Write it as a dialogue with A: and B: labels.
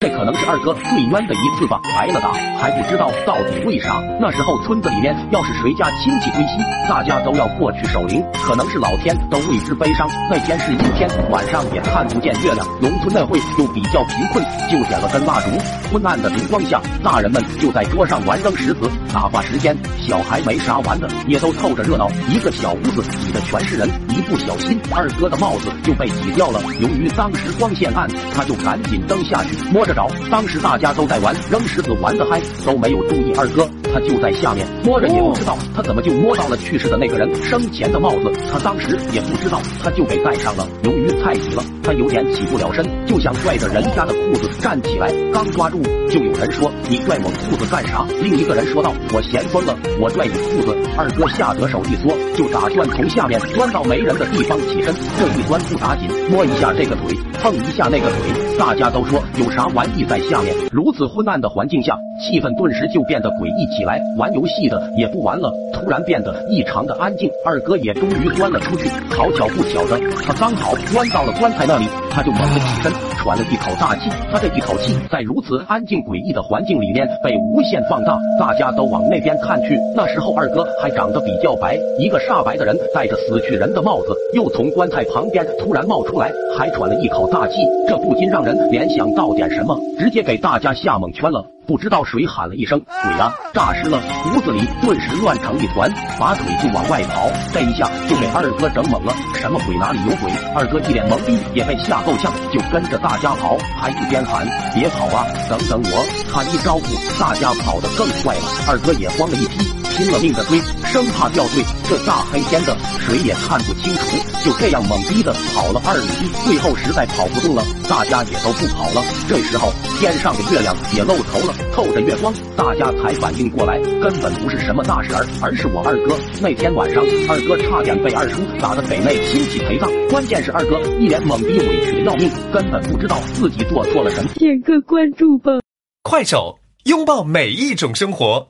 A: 这可能是二哥最冤的一次吧，挨了打还不知道到底为啥。那时候村子里面要是谁家亲戚归西，大家都要过去守灵，可能是老天都为之悲伤。那天是阴天，晚上也看不见月亮，农村那会又比较贫困，就点了根蜡烛，昏暗的烛光下，大人们就在桌上玩扔石子，打发时间。小孩没啥玩的，也都凑着热闹。一个小屋子挤的全是人，一不小心，二哥的帽子就被挤掉了。由于当时光线暗，他就赶紧蹬下去摸。着找，当时大家都在玩扔石子，玩的嗨，都没有注意二哥，他就在下面摸着，也不知道他怎么就摸到了去世的那个人生前的帽子，他当时也不知道，他就给戴上了。由于太挤了，他有点起不了身，就想拽着人家的裤子站起来，刚抓住，就有人说：“你拽我裤子干啥？”另一个人说道：“我嫌疯了，我拽你裤子。”二哥吓得手一缩，就打算从下面钻到没人的地方起身，这一钻不打紧，摸一下这个腿，碰一下那个腿，大家都说有啥。玩意在下面，如此昏暗的环境下，气氛顿时就变得诡异起来。玩游戏的也不玩了，突然变得异常的安静。二哥也终于钻了出去，好巧不巧的，他刚好钻到了棺材那里，他就猛地起身，喘了一口大气。他这一口气在如此安静诡异的环境里面被无限放大，大家都往那边看去。那时候二哥还长得比较白，一个煞白的人戴着死去人的帽子，又从棺材旁边突然冒出来，还喘了一口大气，这不禁让人联想到点什么。直接给大家吓蒙圈了，不知道谁喊了一声“鬼啊”，诈尸了，屋子里顿时乱成一团，拔腿就往外跑，这一下就给二哥整懵了。什么鬼？哪里有鬼？二哥一脸懵逼，也被吓够呛，就跟着大家跑，还一边喊：“别跑啊，等等我！”他一招呼，大家跑得更快了。二哥也慌了一批。拼了命的追，生怕掉队。这大黑天的，谁也看不清楚。就这样懵逼的跑了二里地，最后实在跑不动了，大家也都不跑了。这时候天上的月亮也露头了，透着月光，大家才反应过来，根本不是什么大事儿，而是我二哥。那天晚上，二哥差点被二叔打的给那亲戚陪葬。关键是二哥一脸懵逼，委屈的要命，根本不知道自己做错了什么。
B: 点个关注吧，
C: 快手，拥抱每一种生活。